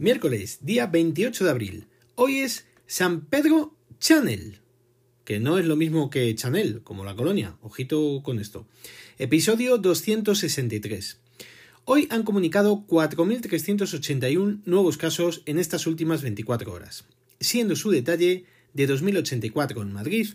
Miércoles, día 28 de abril. Hoy es San Pedro Chanel, que no es lo mismo que Chanel, como la colonia. Ojito con esto. Episodio 263. Hoy han comunicado 4.381 nuevos casos en estas últimas 24 horas, siendo su detalle de 2.084 en Madrid,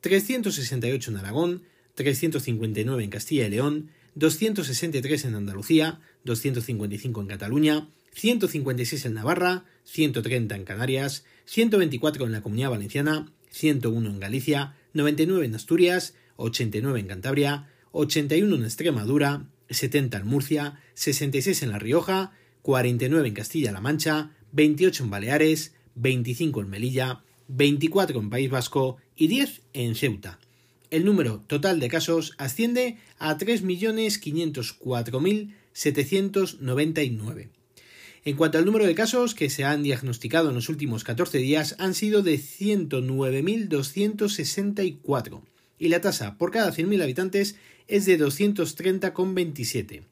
368 en Aragón, 359 en Castilla y León, 263 en Andalucía, 255 en Cataluña, 156 en Navarra, 130 en Canarias, 124 en la Comunidad Valenciana, 101 en Galicia, 99 en Asturias, 89 en Cantabria, 81 en Extremadura, 70 en Murcia, 66 en La Rioja, 49 en Castilla-La Mancha, 28 en Baleares, 25 en Melilla, 24 en País Vasco y 10 en Ceuta. El número total de casos asciende a 3.504.799. En cuanto al número de casos que se han diagnosticado en los últimos 14 días, han sido de 109.264 y la tasa por cada 100.000 habitantes es de 230,27.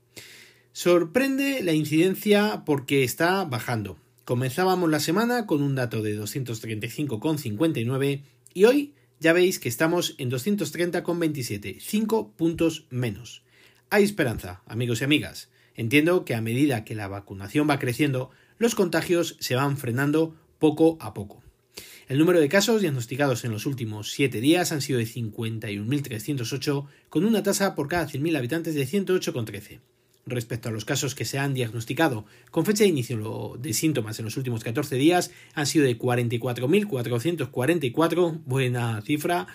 Sorprende la incidencia porque está bajando. Comenzábamos la semana con un dato de 235,59 y hoy ya veis que estamos en 230,27, 5 puntos menos. Hay esperanza, amigos y amigas. Entiendo que a medida que la vacunación va creciendo, los contagios se van frenando poco a poco. El número de casos diagnosticados en los últimos 7 días han sido de 51.308, con una tasa por cada 100.000 habitantes de 108,13. Respecto a los casos que se han diagnosticado con fecha de inicio de síntomas en los últimos 14 días, han sido de 44.444, buena cifra,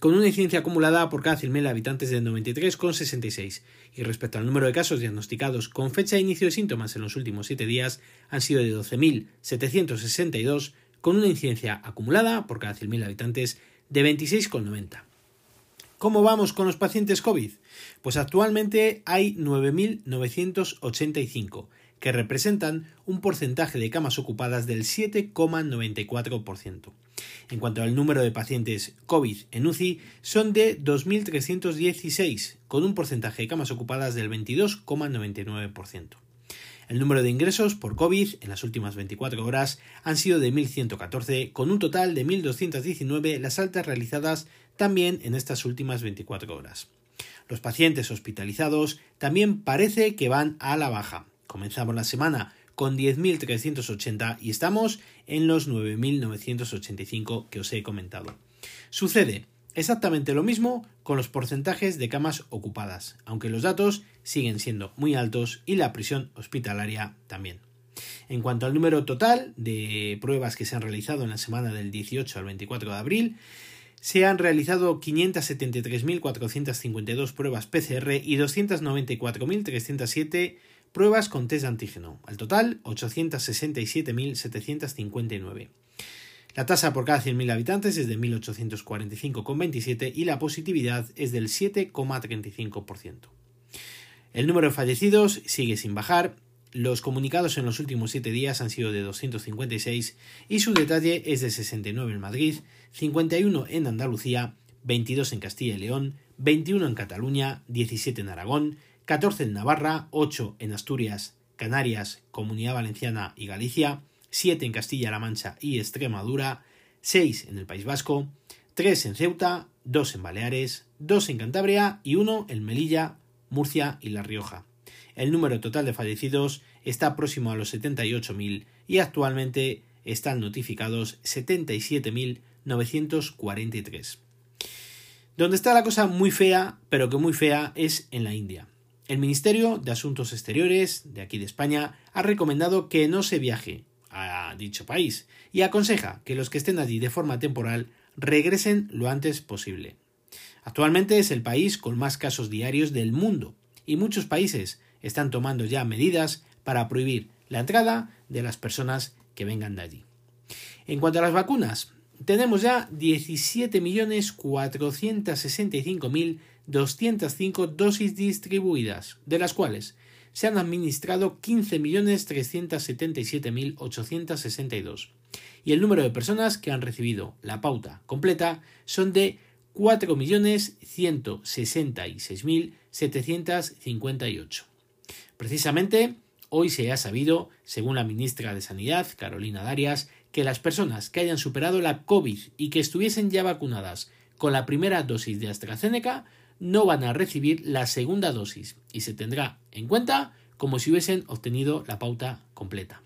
con una incidencia acumulada por cada 100.000 habitantes de 93,66. Y respecto al número de casos diagnosticados con fecha de inicio de síntomas en los últimos 7 días, han sido de 12.762, con una incidencia acumulada por cada 100.000 habitantes de 26,90. ¿Cómo vamos con los pacientes COVID? Pues actualmente hay 9.985 que representan un porcentaje de camas ocupadas del 7,94%. En cuanto al número de pacientes COVID en UCI, son de 2.316, con un porcentaje de camas ocupadas del 22,99%. El número de ingresos por COVID en las últimas 24 horas han sido de 1.114, con un total de 1.219 las altas realizadas también en estas últimas 24 horas. Los pacientes hospitalizados también parece que van a la baja. Comenzamos la semana con 10.380 y estamos en los 9.985 que os he comentado. Sucede exactamente lo mismo con los porcentajes de camas ocupadas, aunque los datos siguen siendo muy altos y la prisión hospitalaria también. En cuanto al número total de pruebas que se han realizado en la semana del 18 al 24 de abril, se han realizado 573.452 pruebas PCR y 294.307 pruebas con test de antígeno. Al total, 867.759. La tasa por cada 100.000 habitantes es de 1.845,27 y la positividad es del 7,35%. El número de fallecidos sigue sin bajar. Los comunicados en los últimos 7 días han sido de 256 y su detalle es de 69 en Madrid, 51 en Andalucía, 22 en Castilla y León, 21 en Cataluña, 17 en Aragón, 14 en Navarra, 8 en Asturias, Canarias, Comunidad Valenciana y Galicia, 7 en Castilla-La Mancha y Extremadura, 6 en el País Vasco, 3 en Ceuta, 2 en Baleares, 2 en Cantabria y 1 en Melilla, Murcia y La Rioja. El número total de fallecidos está próximo a los 78.000 y actualmente están notificados 77.943. Donde está la cosa muy fea, pero que muy fea, es en la India. El Ministerio de Asuntos Exteriores de aquí de España ha recomendado que no se viaje a dicho país y aconseja que los que estén allí de forma temporal regresen lo antes posible. Actualmente es el país con más casos diarios del mundo y muchos países están tomando ya medidas para prohibir la entrada de las personas que vengan de allí. En cuanto a las vacunas, tenemos ya 17.465.000 205 dosis distribuidas, de las cuales se han administrado 15.377.862 y el número de personas que han recibido la pauta completa son de 4.166.758. Precisamente, Hoy se ha sabido, según la ministra de Sanidad, Carolina Darias, que las personas que hayan superado la COVID y que estuviesen ya vacunadas con la primera dosis de AstraZeneca no van a recibir la segunda dosis y se tendrá en cuenta como si hubiesen obtenido la pauta completa.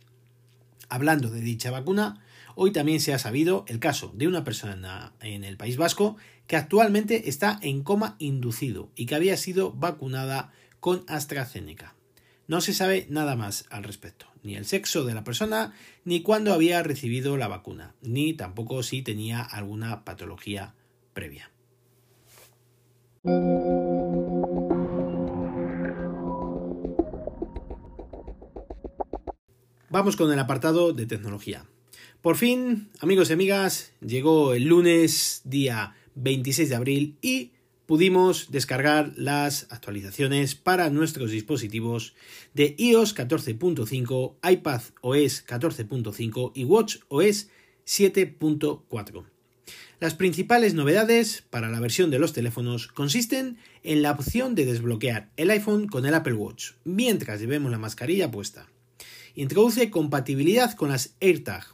Hablando de dicha vacuna, hoy también se ha sabido el caso de una persona en el País Vasco que actualmente está en coma inducido y que había sido vacunada con AstraZeneca. No se sabe nada más al respecto, ni el sexo de la persona, ni cuándo había recibido la vacuna, ni tampoco si tenía alguna patología previa. Vamos con el apartado de tecnología. Por fin, amigos y amigas, llegó el lunes, día 26 de abril, y pudimos descargar las actualizaciones para nuestros dispositivos de iOS 14.5, iPad OS 14.5 y Watch OS 7.4. Las principales novedades para la versión de los teléfonos consisten en la opción de desbloquear el iPhone con el Apple Watch mientras llevemos la mascarilla puesta. Introduce compatibilidad con las AirTag.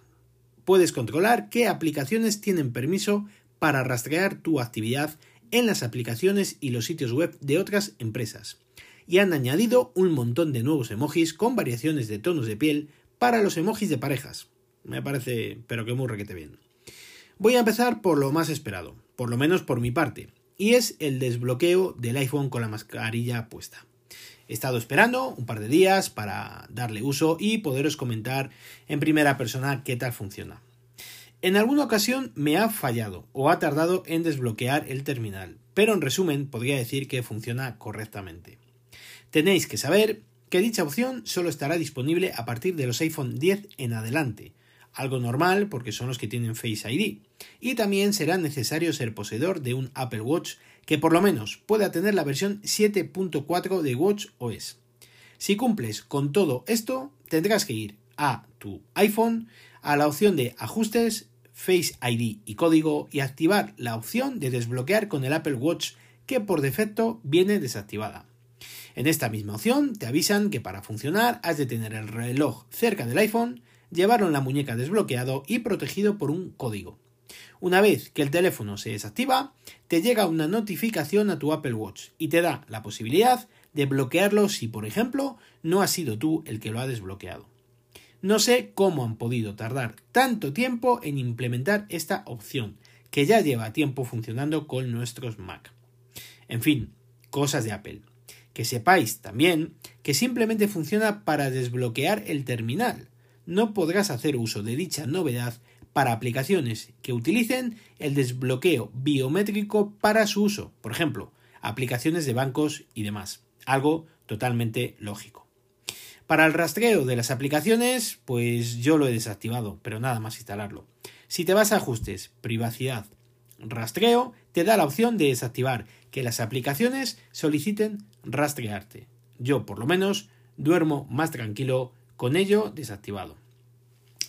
Puedes controlar qué aplicaciones tienen permiso para rastrear tu actividad en las aplicaciones y los sitios web de otras empresas. Y han añadido un montón de nuevos emojis con variaciones de tonos de piel para los emojis de parejas. Me parece, pero que muy requete bien. Voy a empezar por lo más esperado, por lo menos por mi parte, y es el desbloqueo del iPhone con la mascarilla puesta. He estado esperando un par de días para darle uso y poderos comentar en primera persona qué tal funciona. En alguna ocasión me ha fallado o ha tardado en desbloquear el terminal, pero en resumen podría decir que funciona correctamente. Tenéis que saber que dicha opción solo estará disponible a partir de los iPhone 10 en adelante, algo normal porque son los que tienen Face ID, y también será necesario ser poseedor de un Apple Watch que por lo menos pueda tener la versión 7.4 de Watch OS. Si cumples con todo esto, tendrás que ir a tu iPhone, a la opción de ajustes, Face ID y código y activar la opción de desbloquear con el Apple Watch que por defecto viene desactivada. En esta misma opción te avisan que para funcionar has de tener el reloj cerca del iPhone, llevarlo en la muñeca desbloqueado y protegido por un código. Una vez que el teléfono se desactiva, te llega una notificación a tu Apple Watch y te da la posibilidad de bloquearlo si, por ejemplo, no has sido tú el que lo ha desbloqueado. No sé cómo han podido tardar tanto tiempo en implementar esta opción, que ya lleva tiempo funcionando con nuestros Mac. En fin, cosas de Apple. Que sepáis también que simplemente funciona para desbloquear el terminal, no podrás hacer uso de dicha novedad para aplicaciones que utilicen el desbloqueo biométrico para su uso, por ejemplo, aplicaciones de bancos y demás, algo totalmente lógico. Para el rastreo de las aplicaciones, pues yo lo he desactivado, pero nada más instalarlo. Si te vas a ajustes, privacidad, rastreo, te da la opción de desactivar que las aplicaciones soliciten rastrearte. Yo, por lo menos, duermo más tranquilo con ello desactivado.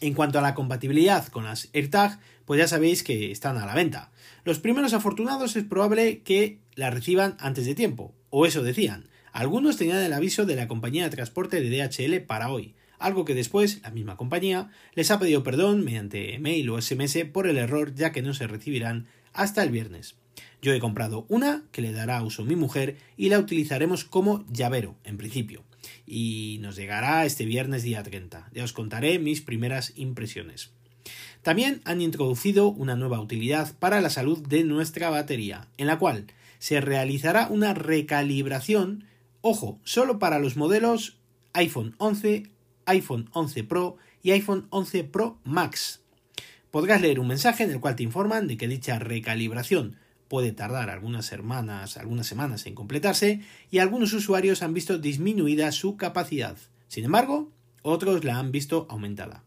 En cuanto a la compatibilidad con las AirTag, pues ya sabéis que están a la venta. Los primeros afortunados es probable que la reciban antes de tiempo, o eso decían. Algunos tenían el aviso de la compañía de transporte de DHL para hoy, algo que después la misma compañía les ha pedido perdón mediante mail o SMS por el error ya que no se recibirán hasta el viernes. Yo he comprado una que le dará uso mi mujer y la utilizaremos como llavero, en principio y nos llegará este viernes día 30. Ya os contaré mis primeras impresiones. También han introducido una nueva utilidad para la salud de nuestra batería, en la cual se realizará una recalibración, ojo, solo para los modelos iPhone 11, iPhone 11 Pro y iPhone 11 Pro Max. Podrás leer un mensaje en el cual te informan de que dicha recalibración puede tardar algunas semanas, algunas semanas en completarse y algunos usuarios han visto disminuida su capacidad. Sin embargo, otros la han visto aumentada.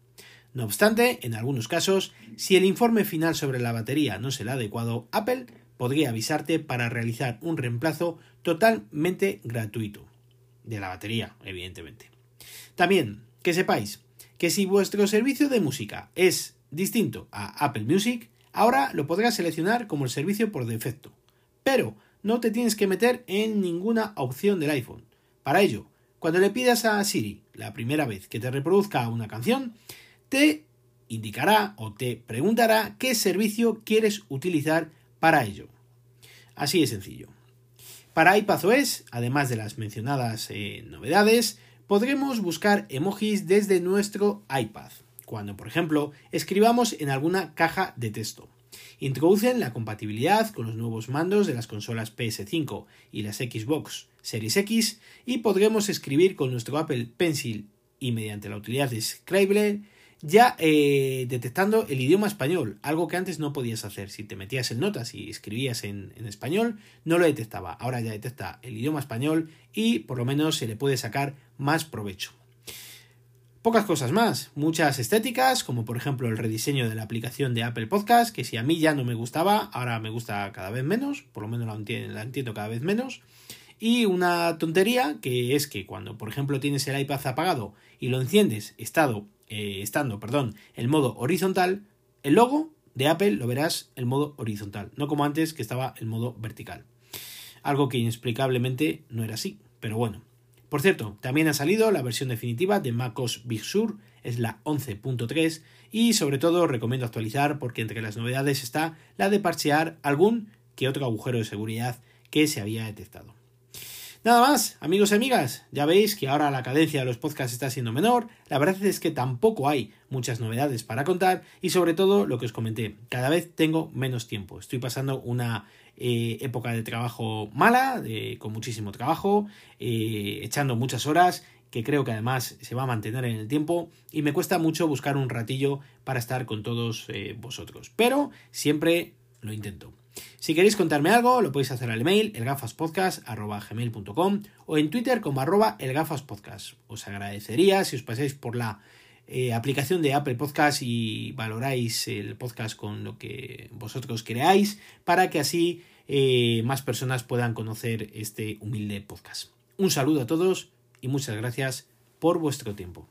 No obstante, en algunos casos, si el informe final sobre la batería no será adecuado, Apple podría avisarte para realizar un reemplazo totalmente gratuito de la batería, evidentemente. También, que sepáis que si vuestro servicio de música es distinto a Apple Music, Ahora lo podrás seleccionar como el servicio por defecto, pero no te tienes que meter en ninguna opción del iPhone. Para ello, Cuando le pidas a Siri la primera vez que te reproduzca una canción, te indicará o te preguntará qué servicio quieres utilizar para ello. Así de sencillo. Para iPadOS, además de las mencionadas eh, novedades, podremos buscar emojis desde nuestro iPad, cuando por ejemplo escribamos en alguna caja de texto. Introducen la compatibilidad con los nuevos mandos de las consolas PS5 y las Xbox Series X y podremos escribir con nuestro Apple Pencil y mediante la utilidad de Scribble ya eh, detectando el idioma español, algo que antes no podías hacer. Si te metías en notas y escribías en, en, español, no lo detectaba. Ahora ya detecta el idioma español y por lo menos se le puede sacar más provecho. Pocas cosas más, muchas estéticas, como por ejemplo el rediseño de la aplicación de Apple Podcast, que si a mí ya no me gustaba, ahora me gusta cada vez menos, por lo menos la entiendo, cada vez menos. Y una tontería que es que cuando, por ejemplo, tienes el iPad apagado y lo enciendes estado eh, estando perdón, el modo horizontal, el logo de Apple lo verás el modo horizontal, no como antes que estaba el modo vertical. Algo que inexplicablemente no era así, pero bueno. Por cierto, también ha salido la versión definitiva de MacOS Big Sur, es la 11.3 y sobre todo recomiendo actualizar porque entre las novedades está la de parchear algún que otro agujero de seguridad que se había detectado. Nada más, amigos y amigas, ya veis que ahora la cadencia de los podcasts está siendo menor, la verdad es que tampoco hay muchas novedades para contar y sobre todo lo que os comenté, cada vez tengo menos tiempo, estoy pasando una eh, época de trabajo mala, con muchísimo trabajo, eh, echando muchas horas que creo que además se va a mantener en el tiempo y me cuesta mucho buscar un ratillo para estar con todos eh, vosotros, pero siempre lo intento. Si queréis contarme algo, lo podéis hacer al email elgafaspodcast.gmail.com o en Twitter como arroba elgafaspodcast. Os agradecería si os pasáis por la eh, aplicación de Apple Podcast y valoráis el podcast con lo que vosotros creáis para que así eh, más personas puedan conocer este humilde podcast. Un saludo a todos y muchas gracias por vuestro tiempo.